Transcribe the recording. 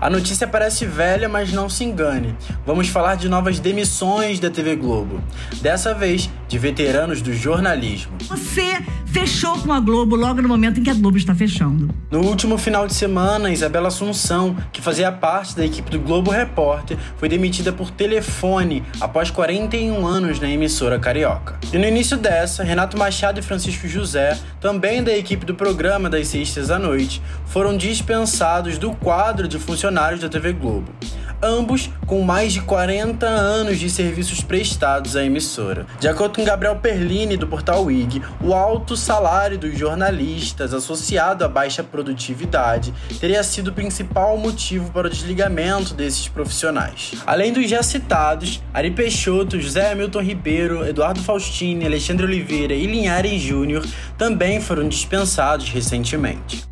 A notícia parece velha, mas não se engane. Vamos falar de novas demissões da TV Globo. Dessa vez, de veteranos do jornalismo. Você fechou com a Globo logo no momento em que a Globo está fechando. No último final de semana, Isabela Assunção, que fazia parte da equipe do Globo Repórter, foi demitida por telefone após 41 anos na emissora carioca. E no início dessa, Renato Machado e Francisco José, também da equipe do programa das sextas à noite, foram dispensados do quadro de funcionários da TV Globo ambos com mais de 40 anos de serviços prestados à emissora. De acordo com Gabriel Perlini, do portal WIG, o alto salário dos jornalistas associado à baixa produtividade teria sido o principal motivo para o desligamento desses profissionais. Além dos já citados, Ari Peixoto, José Hamilton Ribeiro, Eduardo Faustini, Alexandre Oliveira e Linhares Júnior também foram dispensados recentemente.